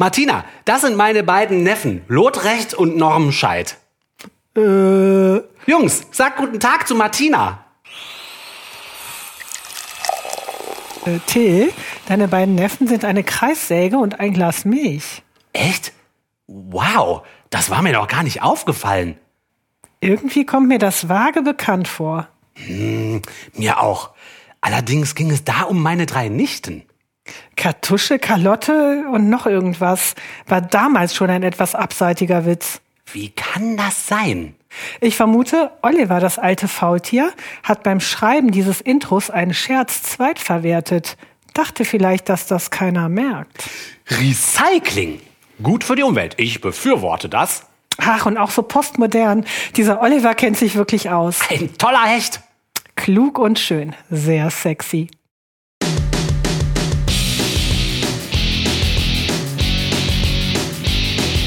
Martina, das sind meine beiden Neffen, Lotrecht und Normscheid. Äh, Jungs, sag guten Tag zu Martina. äh, Till, deine beiden Neffen sind eine Kreissäge und ein Glas Milch. Echt? Wow, das war mir noch gar nicht aufgefallen. Irgendwie kommt mir das vage bekannt vor. Mir auch. Allerdings ging es da um meine drei Nichten. Kartusche, Kalotte und noch irgendwas war damals schon ein etwas abseitiger Witz. Wie kann das sein? Ich vermute, Oliver, das alte Faultier, hat beim Schreiben dieses Intros einen Scherz zweitverwertet. Dachte vielleicht, dass das keiner merkt. Recycling. Gut für die Umwelt. Ich befürworte das. Ach, und auch so postmodern. Dieser Oliver kennt sich wirklich aus. Ein toller Hecht. Klug und schön. Sehr sexy.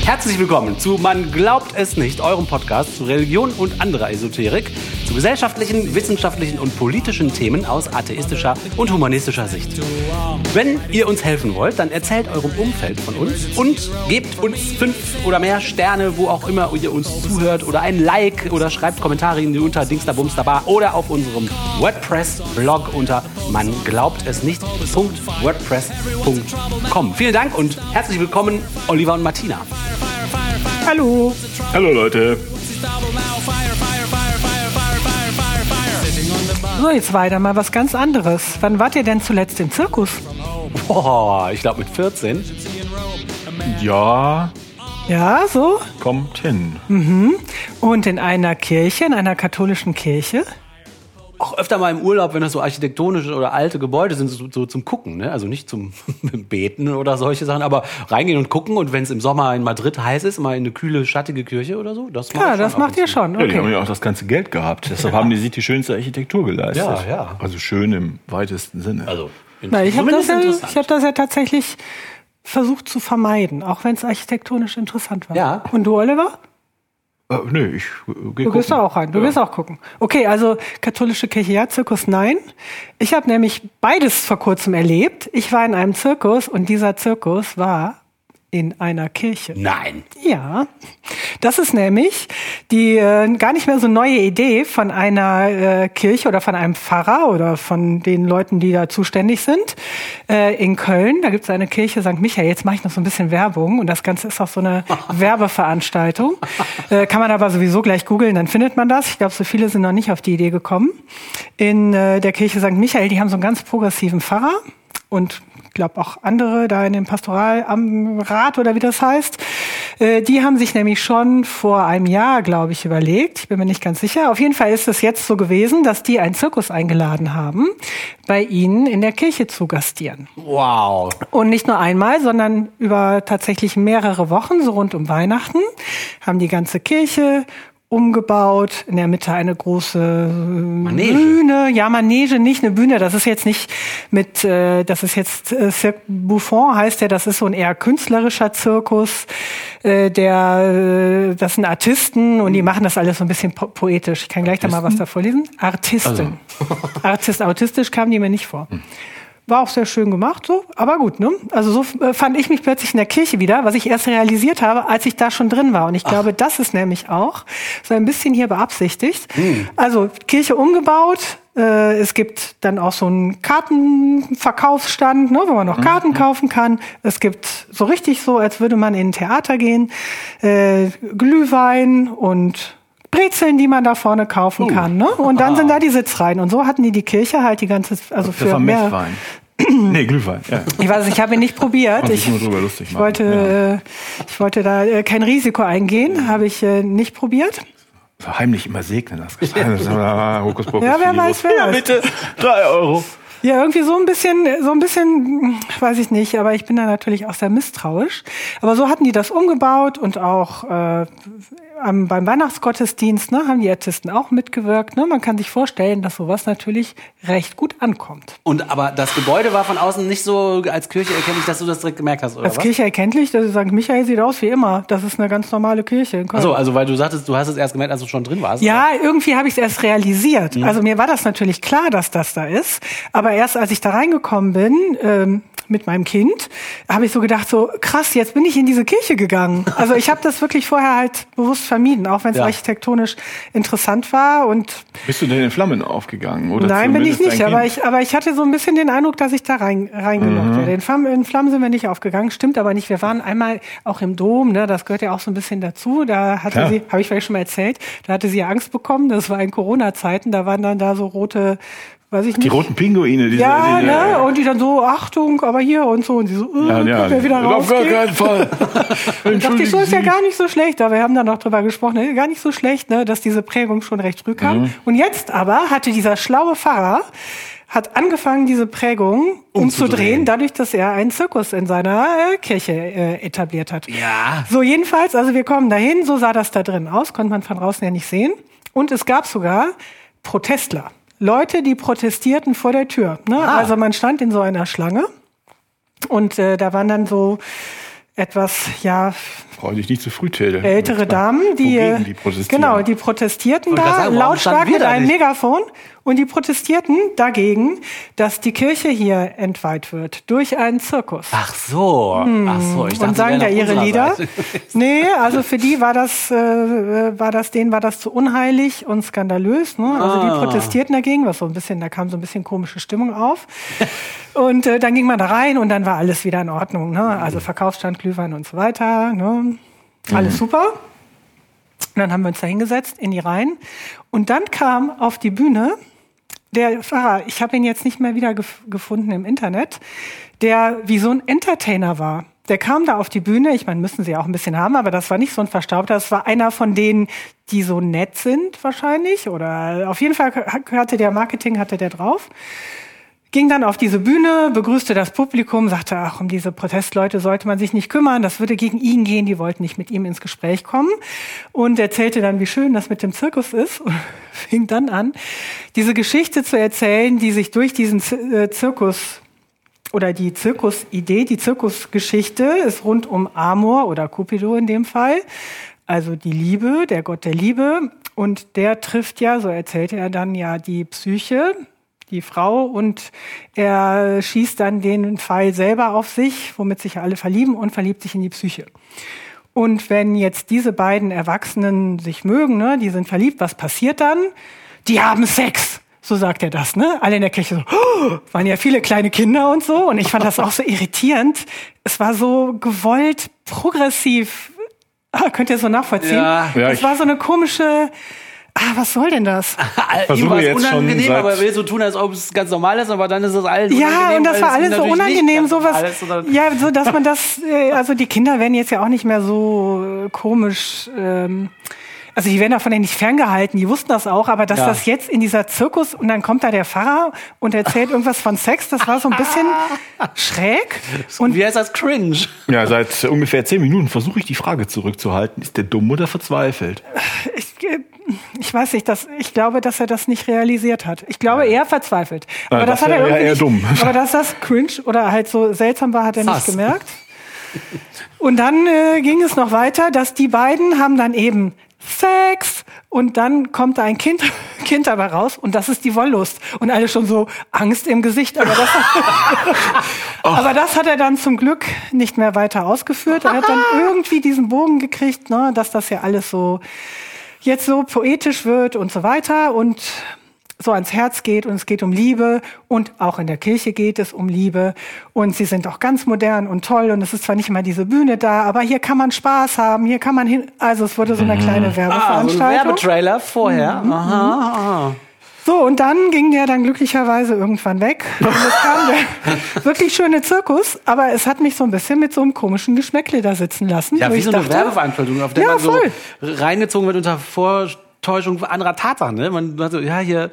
Herzlich willkommen zu Man glaubt es nicht, eurem Podcast zu Religion und anderer Esoterik, zu gesellschaftlichen, wissenschaftlichen und politischen Themen aus atheistischer und humanistischer Sicht. Wenn ihr uns helfen wollt, dann erzählt eurem Umfeld von uns und gebt uns fünf oder mehr Sterne, wo auch immer ihr uns zuhört oder ein Like oder schreibt Kommentare in die unter Dingsterbumsterbar oder auf unserem WordPress-Blog unter man glaubt es nicht.wordpress.com. Vielen Dank und herzlich willkommen, Oliver und Martina. Hallo. Hallo Leute. So, jetzt weiter mal was ganz anderes. Wann wart ihr denn zuletzt im Zirkus? Boah, ich glaube mit 14. Ja, Ja, so? kommt hin. Und in einer Kirche, in einer katholischen Kirche? Auch öfter mal im Urlaub, wenn das so architektonische oder alte Gebäude sind, so, so zum Gucken, ne? Also nicht zum Beten oder solche Sachen, aber reingehen und gucken und wenn es im Sommer in Madrid heiß ist, mal in eine kühle, schattige Kirche oder so, das macht Ja, schon das macht ihr schon. Ja, die haben Okay. ja auch das ganze Geld gehabt. Deshalb haben die sich die schönste Architektur geleistet. Ja, ja. Also schön im weitesten Sinne. Also, Na, ich habe das, ja, ich hab das ja tatsächlich versucht zu vermeiden, auch wenn es architektonisch interessant war. Ja. Und du, Oliver? Äh, nee, ich äh, gehe Du gehst da auch rein. Du ja. wirst auch gucken. Okay, also katholische Kirche ja, Zirkus nein. Ich habe nämlich beides vor kurzem erlebt. Ich war in einem Zirkus und dieser Zirkus war in einer Kirche. Nein. Ja, das ist nämlich die äh, gar nicht mehr so neue Idee von einer äh, Kirche oder von einem Pfarrer oder von den Leuten, die da zuständig sind. Äh, in Köln, da gibt es eine Kirche St. Michael. Jetzt mache ich noch so ein bisschen Werbung und das Ganze ist auch so eine Werbeveranstaltung. Äh, kann man aber sowieso gleich googeln, dann findet man das. Ich glaube, so viele sind noch nicht auf die Idee gekommen. In äh, der Kirche St. Michael, die haben so einen ganz progressiven Pfarrer und ich glaube auch andere da in dem Pastoral am Rat oder wie das heißt, äh, die haben sich nämlich schon vor einem Jahr, glaube ich, überlegt. Ich bin mir nicht ganz sicher. Auf jeden Fall ist es jetzt so gewesen, dass die einen Zirkus eingeladen haben, bei ihnen in der Kirche zu gastieren. Wow. Und nicht nur einmal, sondern über tatsächlich mehrere Wochen, so rund um Weihnachten, haben die ganze Kirche umgebaut, in der Mitte eine große Manege. Bühne, ja Manege, nicht eine Bühne, das ist jetzt nicht mit, äh, das ist jetzt äh, Cirque Buffon heißt der, das ist so ein eher künstlerischer Zirkus, äh, der, äh, das sind Artisten und die machen das alles so ein bisschen po poetisch. Ich kann gleich da mal was da vorlesen. Artisten. Artist, autistisch kamen die mir nicht vor. War auch sehr schön gemacht, so. Aber gut, ne? Also so äh, fand ich mich plötzlich in der Kirche wieder, was ich erst realisiert habe, als ich da schon drin war. Und ich glaube, das ist nämlich auch so ein bisschen hier beabsichtigt. Also Kirche umgebaut. Äh, es gibt dann auch so einen Kartenverkaufsstand, ne, wo man noch Karten kaufen kann. Es gibt so richtig so, als würde man in ein Theater gehen, äh, Glühwein und Brezeln, die man da vorne kaufen kann. Ne? Und dann sind da die Sitzreihen. Und so hatten die die Kirche halt die ganze, also Das für mehr, nee, Glühwein. Ja. ich weiß, ich habe ihn nicht probiert. Ich, ich wollte, äh, ich wollte da äh, kein Risiko eingehen, habe ich äh, nicht probiert. So heimlich immer segnen. Das ist aber Hokuspokus. Ja, wer weiß, wer Ja, bitte. Drei Euro. Ja, irgendwie so ein bisschen, so ein bisschen, weiß ich nicht, aber ich bin da natürlich auch sehr misstrauisch. Aber so hatten die das umgebaut und auch äh, am, beim Weihnachtsgottesdienst ne, haben die Artisten auch mitgewirkt. Ne? Man kann sich vorstellen, dass sowas natürlich recht gut ankommt. Und aber das Gebäude war von außen nicht so als Kirche erkennlich, dass du das direkt gemerkt hast, oder Als was? Kirche erkenntlich, das ist St. Michael sieht aus wie immer. Das ist eine ganz normale Kirche in Köln. Achso, also weil du sagtest, du hast es erst gemerkt, als du schon drin warst. Ja, irgendwie habe ich es erst realisiert. Also mir war das natürlich klar, dass das da ist. Aber erst als ich da reingekommen bin, ähm, mit meinem Kind, habe ich so gedacht, so krass, jetzt bin ich in diese Kirche gegangen. Also ich habe das wirklich vorher halt bewusst vermieden, auch wenn es Ja. architektonisch interessant war. Und Bist du denn in Flammen aufgegangen? Oder nein, bin ich nicht. Aber ich, aber ich hatte so ein bisschen den Eindruck, dass ich da rein, reingelockt Mhm. werde. In Flammen, in Flammen sind wir nicht aufgegangen, stimmt aber nicht. Wir waren einmal auch im Dom, ne, das gehört ja auch so ein bisschen dazu. Da hatte Klar. sie, habe ich vielleicht schon mal erzählt, da hatte sie ja Angst bekommen. Das war in Corona-Zeiten. Da waren dann da so rote, weiß ich nicht. Die roten Pinguine, diese, ja, diese, ne? Und die dann so, Achtung, aber hier und so. Und sie so, äh, ja, ja. ihr wieder Auf gar keinen Fall. Und dachte ich, so ist ja gar nicht so schlecht. Aber wir haben dann noch drüber gesprochen, ne? gar nicht so schlecht, ne? dass diese Prägung schon recht früh kam. Mhm. Und jetzt aber hatte dieser schlaue Pfarrer hat angefangen, diese Prägung umzudrehen, Umzudrehen. dadurch, dass er einen Zirkus in seiner äh, Kirche äh, etabliert hat. Ja. So, jedenfalls, also wir kommen dahin, so sah das da drin aus, konnte man von draußen ja nicht sehen. Und es gab sogar Protestler. Leute, die protestierten vor der Tür. Ne? Ah. Also man stand in so einer Schlange und äh, da waren dann so etwas, ja, Freu dich nicht zu früh, Tilde. ältere Damen, die, die protestieren? genau, die protestierten da sagen, lautstark mit einem nicht? Megafon und die protestierten dagegen, dass die Kirche hier entweiht wird durch einen Zirkus. Ach so. Ach so. Ich dachte, und sagen da ihre Lieder. Seite. nee, also für die war das, äh, war das, denen war das zu unheilig und skandalös. Ne? Also Ah. die protestierten dagegen, was so ein bisschen, da kam so ein bisschen komische Stimmung auf. und äh, dann ging man da rein und dann war alles wieder in Ordnung. Ne? Also Verkaufsstand, Glühwein und so weiter. Ne? Alles super. Und dann haben wir uns da hingesetzt in die Reihen. Und dann kam auf die Bühne der Pfarrer, ich habe ihn jetzt nicht mehr wieder gef gefunden im Internet, der wie so ein Entertainer war. Der kam da auf die Bühne, ich meine, müssen sie auch ein bisschen haben, aber das war nicht so ein Verstaubter, das war einer von denen, die so nett sind wahrscheinlich oder auf jeden Fall hatte der Marketing, hatte der drauf. Ging dann auf diese Bühne, begrüßte das Publikum, sagte, ach, um diese Protestleute sollte man sich nicht kümmern, das würde gegen ihn gehen, die wollten nicht mit ihm ins Gespräch kommen. Und erzählte dann, wie schön das mit dem Zirkus ist und fing dann an, diese Geschichte zu erzählen, die sich durch diesen äh, Zirkus oder die Zirkusidee, die Zirkusgeschichte ist rund um Amor oder Cupido in dem Fall, also die Liebe, der Gott der Liebe. Und der trifft ja, so erzählte er dann ja die Psyche, die Frau, und er schießt dann den Pfeil selber auf sich, womit sich alle verlieben und verliebt sich in die Psyche. Und wenn jetzt diese beiden Erwachsenen sich mögen, ne, die sind verliebt, was passiert dann? Die haben Sex. So sagt er das, ne? Alle in der Kirche so, oh, waren ja viele kleine Kinder und so. Und ich fand das auch so irritierend. Es war so gewollt, progressiv. Ah, könnt ihr so nachvollziehen? Ja. Ja, es war so eine komische, ah, was soll denn das? versuche Ihm war es jetzt schon unangenehm, seit- aber er will so tun, als ob es ganz normal ist, aber dann ist es alles Ja, unangenehm. und das war alles so unangenehm, sowas. Ja, so dass man das, äh, also die Kinder werden jetzt ja auch nicht mehr so äh, komisch. Ähm, also die werden davon ja nicht ferngehalten, die wussten das auch, aber dass Ja. das jetzt in dieser Zirkus und dann kommt da der Pfarrer und erzählt irgendwas von Sex, das war so ein bisschen schräg. Und Wie heißt das? Cringe. Ja, seit ungefähr zehn Minuten versuche ich die Frage zurückzuhalten. Ist der dumm oder verzweifelt? ich, äh, ich weiß nicht, dass, ich glaube, dass er das nicht realisiert hat. Ich glaube, er verzweifelt. Aber Ja, das, das hat er ja irgendwie eher nicht, dumm. Aber dass das cringe oder halt so seltsam war, hat er Sass. nicht gemerkt. Und dann äh, ging es noch weiter, dass die beiden haben dann eben Sex und dann kommt da ein Kind, Kind aber raus und das ist die Wollust und alle schon so Angst im Gesicht. Aber das, aber das hat er dann zum Glück nicht mehr weiter ausgeführt. Er hat dann irgendwie diesen Bogen gekriegt, ne, dass das ja alles so jetzt so poetisch wird und so weiter und so ans Herz geht und es geht um Liebe und auch in der Kirche geht es um Liebe und sie sind auch ganz modern und toll und es ist zwar nicht immer diese Bühne da, aber hier kann man Spaß haben, hier kann man hin, also es wurde so eine kleine Ah, so ein Werbeveranstaltung. Werbetrailer vorher. Mhm. Aha, aha. So, und dann ging der dann glücklicherweise irgendwann weg. Und es kam der wirklich schöne Zirkus, aber es hat mich so ein bisschen mit so einem komischen Geschmäckle da sitzen lassen. Ja, wie ich so eine dachte, Werbeveranstaltung, auf der Ja, man so voll. reingezogen wird unter Vortäuschung anderer Tatsachen. Ne? Man hat so, ja, hier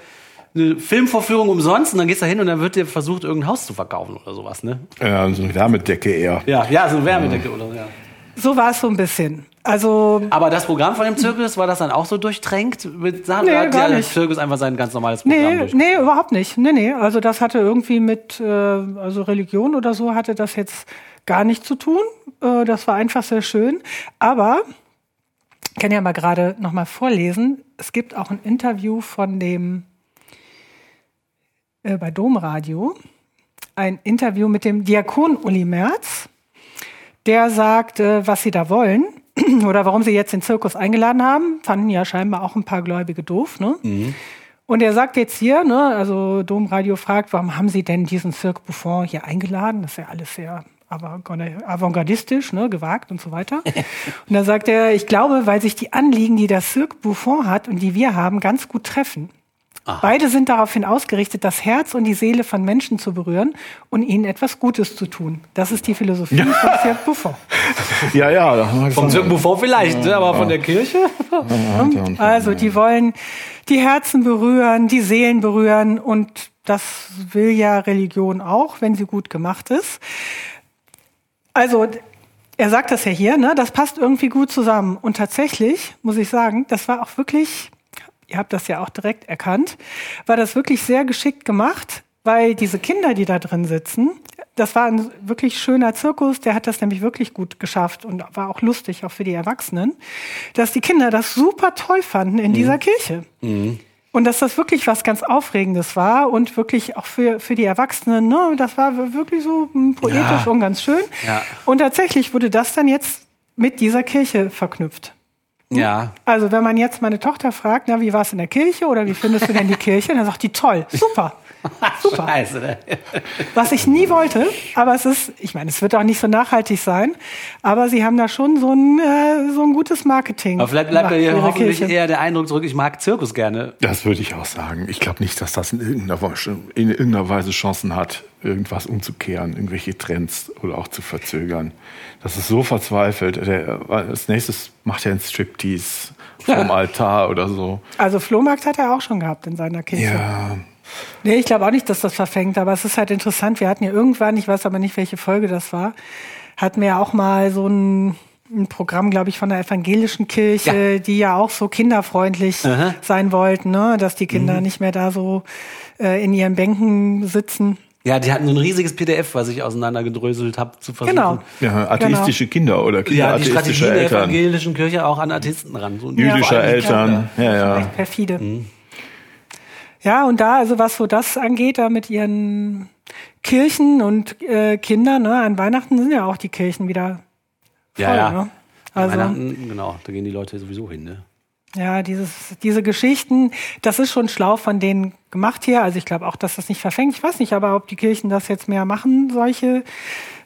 eine Filmvorführung umsonst und dann gehst du da hin und dann wird dir versucht, irgendein Haus zu verkaufen oder sowas. Ne? Ja, so eine Wärmedecke eher. Ja, ja, so eine Wärmedecke oder so. Ja. So war es so ein bisschen. Also Aber das Programm von dem Zirkus, war das dann auch so durchtränkt mit Sachen? Nee, Oder hat gar der nicht. Zirkus einfach sein ganz normales Programm Nee, nee, überhaupt nicht. Nee, nee. Also das hatte irgendwie mit, äh, also Religion oder so hatte das jetzt gar nichts zu tun. Äh, das war einfach sehr schön. Aber, ich kann ja mal gerade noch mal vorlesen. Es gibt auch ein Interview von dem, äh, bei Domradio, ein Interview mit dem Diakon Uli Merz. Der sagt, was sie da wollen oder warum sie jetzt den Zirkus eingeladen haben. Fanden ja scheinbar auch ein paar Gläubige doof, ne? Und er sagt jetzt hier, ne, also Domradio fragt, warum haben Sie denn diesen Cirque Buffon hier eingeladen? Das ist ja alles sehr avantgardistisch, ne, gewagt und so weiter. und dann sagt er, ich glaube, weil sich die Anliegen, die der Cirque Buffon hat und die wir haben, ganz gut treffen. Beide sind daraufhin ausgerichtet, das Herz und die Seele von Menschen zu berühren und ihnen etwas Gutes zu tun. Das ist die Philosophie von Cirque Buffon. Ja, ja. Vom. Zirkus Buffon vielleicht, ne, aber von der Kirche? Also die wollen die Herzen berühren, die Seelen berühren und das will ja Religion auch, wenn sie gut gemacht ist. Also er sagt das ja hier, ne? Das passt irgendwie gut zusammen. Und tatsächlich muss ich sagen, das war auch wirklich, ihr habt das ja auch direkt erkannt, war das wirklich sehr geschickt gemacht, weil diese Kinder, die da drin sitzen, das war ein wirklich schöner Zirkus, der hat das nämlich wirklich gut geschafft und war auch lustig, auch für die Erwachsenen, dass die Kinder das super toll fanden in dieser Kirche. Und dass das wirklich was ganz Aufregendes war und wirklich auch für, für die Erwachsenen, ne, das war wirklich so hm, poetisch Ja. und ganz schön. Ja. Und tatsächlich wurde das dann jetzt mit dieser Kirche verknüpft. Ja. Also wenn man jetzt meine Tochter fragt, na, wie war es in der Kirche oder wie findest du denn die Kirche, dann sagt die toll, super. Super. Scheiße, ne? Was ich nie wollte, aber es ist, ich meine, es wird auch nicht so nachhaltig sein, aber sie haben da schon so ein, äh, so ein gutes Marketing. Aber vielleicht bleibt ja hoffentlich Kirche. eher der Eindruck zurück, ich mag Zirkus gerne. Das würde ich auch sagen. Ich glaube nicht, dass das in irgendeiner, Weise, in irgendeiner Weise Chancen hat, irgendwas umzukehren, irgendwelche Trends oder auch zu verzögern. Das ist so verzweifelt. Der, als nächstes macht er einen Striptease vom Ja. Altar oder so. Also Flohmarkt hat er auch schon gehabt in seiner Kirche. Ja, Nee, ich glaube auch nicht, dass das verfängt, aber es ist halt interessant. Wir hatten ja irgendwann, ich weiß aber nicht, welche Folge das war, hatten wir ja auch mal so ein, ein Programm, glaube ich, von der evangelischen Kirche, die ja auch so kinderfreundlich Aha. sein wollten, ne? dass die Kinder nicht mehr da so äh, in ihren Bänken sitzen. Ja, die hatten so ein riesiges PDF, was ich auseinandergedröselt habe, zu versuchen. Genau. ja atheistische Kinder oder Kinder Ja, die Strategie atheistischer der Eltern, evangelischen Kirche auch an Atheisten ran. So jüdischer die Eltern. Ja, ja. Perfide. Ja, und da, also was so das angeht, da mit ihren Kirchen und äh, Kindern, ne, an Weihnachten sind ja auch die Kirchen wieder voll, Ja, ja. ne? Also, Weihnachten, genau, da gehen die Leute sowieso hin, ne? ja, dieses, diese Geschichten, das ist schon schlau von denen gemacht hier. Also ich glaube auch, dass das nicht verfängt. Ich weiß nicht, aber ob die Kirchen das jetzt mehr machen, solche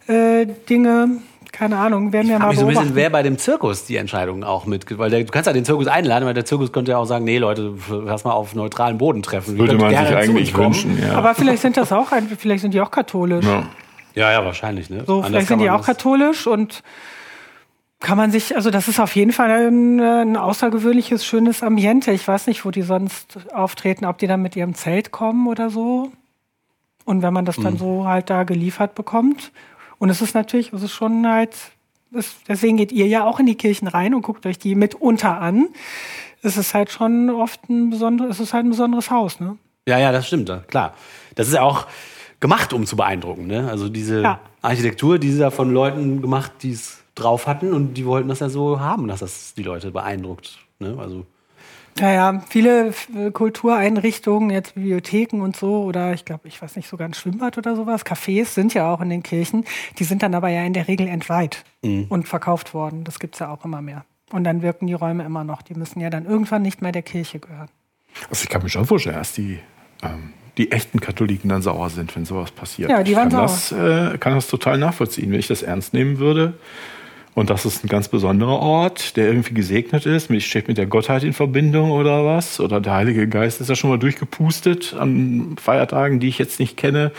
äh, Dinge, keine Ahnung, werden wir Ich mal mich so ein bisschen, wer bei dem Zirkus die Entscheidung auch mit, weil der, du kannst ja den Zirkus einladen, weil der Zirkus könnte ja auch sagen, nee Leute, lass mal auf neutralen Boden treffen. Würde man sich eigentlich wünschen. Ja. Aber vielleicht sind das auch, ein- vielleicht sind die auch katholisch. ja. Ja, ja, wahrscheinlich, ne? So, Anders vielleicht sind die auch katholisch und kann man sich, also das ist auf jeden Fall ein, äh, ein außergewöhnliches, schönes Ambiente. Ich weiß nicht, wo die sonst auftreten, ob die dann mit ihrem Zelt kommen oder so. Und wenn man das Mhm. dann so halt da geliefert bekommt. Und es ist natürlich, es ist schon halt, es, deswegen geht ihr ja auch in die Kirchen rein und guckt euch die mitunter an. Es ist halt schon oft ein besonderes, es ist halt ein besonderes Haus, ne? Ja, ja, das stimmt, klar. Das ist ja auch gemacht, um zu beeindrucken, ne? Also diese Ja. Architektur, die ist ja von Leuten gemacht, die es drauf hatten und die wollten das ja so haben, dass das die Leute beeindruckt, ne? Also Naja, viele äh, Kultureinrichtungen, jetzt Bibliotheken und so, oder ich glaube, ich weiß nicht, sogar ein Schwimmbad oder sowas, Cafés sind ja auch in den Kirchen, die sind dann aber ja in der Regel entweiht und verkauft worden. Das gibt's ja auch immer mehr. Und dann wirken die Räume immer noch. Die müssen ja dann irgendwann nicht mehr der Kirche gehören. Also ich kann mir schon vorstellen, dass die, ähm, die echten Katholiken dann sauer sind, wenn sowas passiert. Ja, die ich waren kann das, äh, kann das total nachvollziehen, wenn ich das ernst nehmen würde. Und das ist ein ganz besonderer Ort, der irgendwie gesegnet ist. Ich steht mit der Gottheit in Verbindung oder was. Oder der Heilige Geist ist ja schon mal durchgepustet an Feiertagen, die ich jetzt nicht kenne.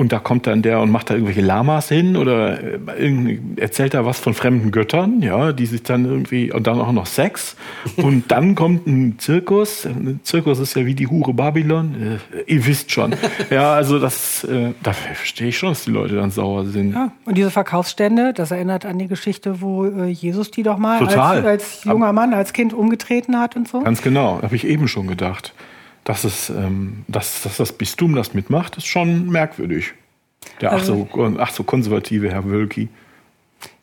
Und da kommt dann der und macht da irgendwelche Lamas hin oder äh, erzählt da was von fremden Göttern, ja, die sich dann irgendwie, und dann auch noch Sex. Und dann kommt ein Zirkus. Ein Zirkus ist ja wie die Hure Babylon. Äh, ihr wisst schon. Ja, also das, äh, da verstehe ich schon, dass die Leute dann sauer sind. Ja, und diese Verkaufsstände, das erinnert an die Geschichte, wo äh, Jesus die doch mal als, als junger Mann, als Kind umgetreten hat und so. Ganz genau, habe ich eben schon gedacht. Dass, es, ähm, dass, dass das Bistum das mitmacht, ist schon merkwürdig. Der ach, Also- so, ach so konservative Herr Wölki.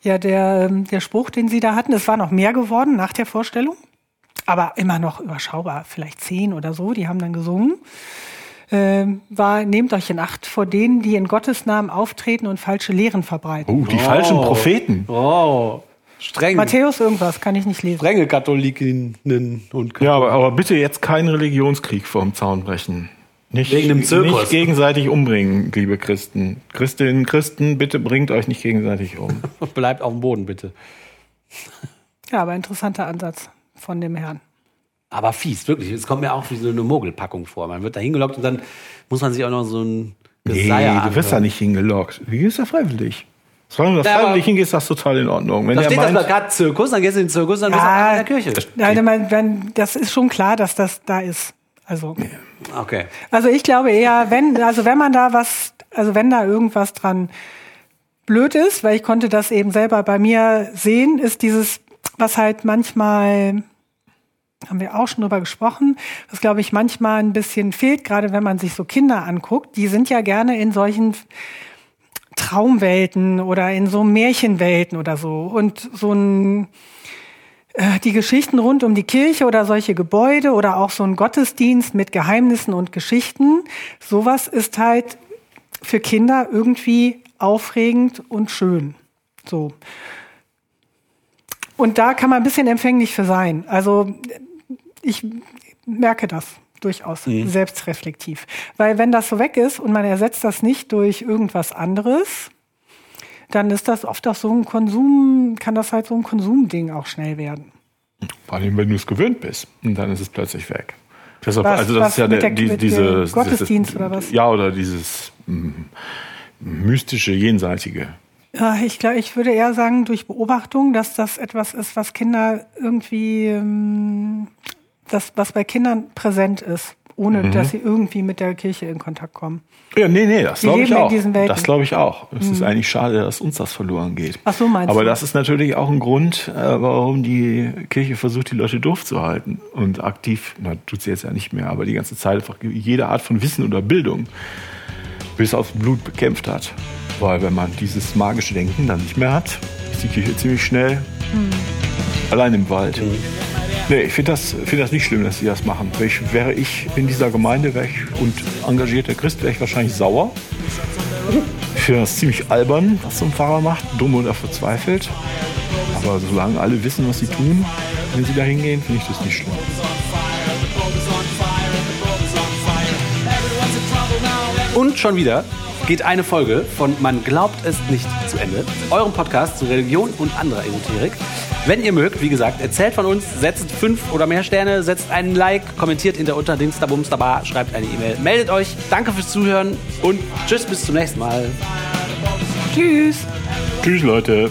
Ja, der, ähm, der Spruch, den Sie da hatten, es war noch mehr geworden nach der Vorstellung, aber immer noch überschaubar, vielleicht zehn oder so, die haben dann gesungen. Ähm, war, nehmt euch in Acht vor denen, die in Gottes Namen auftreten und falsche Lehren verbreiten. Oh, die falschen Propheten. Oh, streng. Matthäus irgendwas, kann ich nicht lesen. Strenge Katholikinnen und Ja, aber, aber bitte jetzt keinen Religionskrieg vorm Zaun brechen. Nicht, Wegen dem Zirkus. nicht gegenseitig umbringen, liebe Christen. Christinnen, Christen, bitte bringt euch nicht gegenseitig um. Bleibt auf dem Boden, bitte. Ja, aber interessanter Ansatz von dem Herrn. Aber fies, wirklich. Es kommt mir auch wie so eine Mogelpackung vor. Man wird da hingelockt und dann muss man sich auch noch so ein Nee, Geseier du wirst da nicht hingelockt. Du gehst da freiwillig. Solange du da freiwillig hingehst, das ist total in Ordnung. Wenn Da steht das meint, Plakat Zirkus, dann gehst du in den Zirkus, dann bist du auch in der Kirche. Nein, man, wenn, das ist schon klar, dass das da ist. Also, Okay. also ich glaube eher, wenn, also wenn man da was, also wenn da irgendwas dran blöd ist, weil ich konnte das eben selber bei mir sehen, ist dieses, was halt manchmal, haben wir auch schon drüber gesprochen, was glaube ich manchmal ein bisschen fehlt, gerade wenn man sich so Kinder anguckt, die sind ja gerne in solchen Traumwelten oder in so Märchenwelten oder so. Und so ein, äh, die Geschichten rund um die Kirche oder solche Gebäude oder auch so ein Gottesdienst mit Geheimnissen und Geschichten, sowas ist halt für Kinder irgendwie aufregend und schön. So. Und da kann man ein bisschen empfänglich für sein. Also ich merke das durchaus selbstreflektiv. Weil wenn das so weg ist und man ersetzt das nicht durch irgendwas anderes, dann ist das oft auch so ein Konsum, kann das halt so ein Konsumding auch schnell werden. vor allem, wenn du es gewöhnt bist, und dann ist es plötzlich weg. Deshalb, Was- also das was ist ja mit der, der- die, mit diese dem Gottesdienst oder was? Ja, oder dieses mm, mystische, jenseitige. Ja, ich glaube, ich würde eher sagen durch Beobachtung, dass das etwas ist, was Kinder irgendwie, ähm, das, was bei Kindern präsent ist, ohne Mhm. dass sie irgendwie mit der Kirche in Kontakt kommen. Ja, nee, nee, das glaube ich auch. Mhm. Das glaube ich auch. Es ist eigentlich schade, dass uns das verloren geht. Ach so, meinst Aber du? das ist natürlich auch ein Grund, äh, warum die Kirche versucht, die Leute doof zu halten. Und aktiv, na, tut sie jetzt ja nicht mehr, aber die ganze Zeit einfach jede Art von Wissen oder Bildung bis aufs Blut bekämpft hat. Weil wenn man dieses magische Denken dann nicht mehr hat, ist die Kirche ziemlich schnell allein im Wald. Nee, ich finde das, find das nicht schlimm, dass sie das machen. Wäre ich, wäre ich in dieser Gemeinde wär ich, und engagierter Christ, wäre ich wahrscheinlich sauer. Ich finde das ziemlich albern, was so ein Pfarrer macht, dumm oder verzweifelt. Aber solange alle wissen, was sie tun, wenn sie da hingehen, finde ich das nicht schlimm. Und schon wieder geht eine Folge von Man glaubt es nicht zu Ende. Eurem Podcast zu Religion und anderer Esoterik. Wenn ihr mögt, wie gesagt, erzählt von uns, setzt fünf oder mehr Sterne, setzt einen Like, kommentiert hinter unter Dingsterbumsterbar, schreibt eine E-Mail, meldet euch. Danke fürs Zuhören und tschüss, bis zum nächsten Mal. Tschüss! Tschüss, Leute.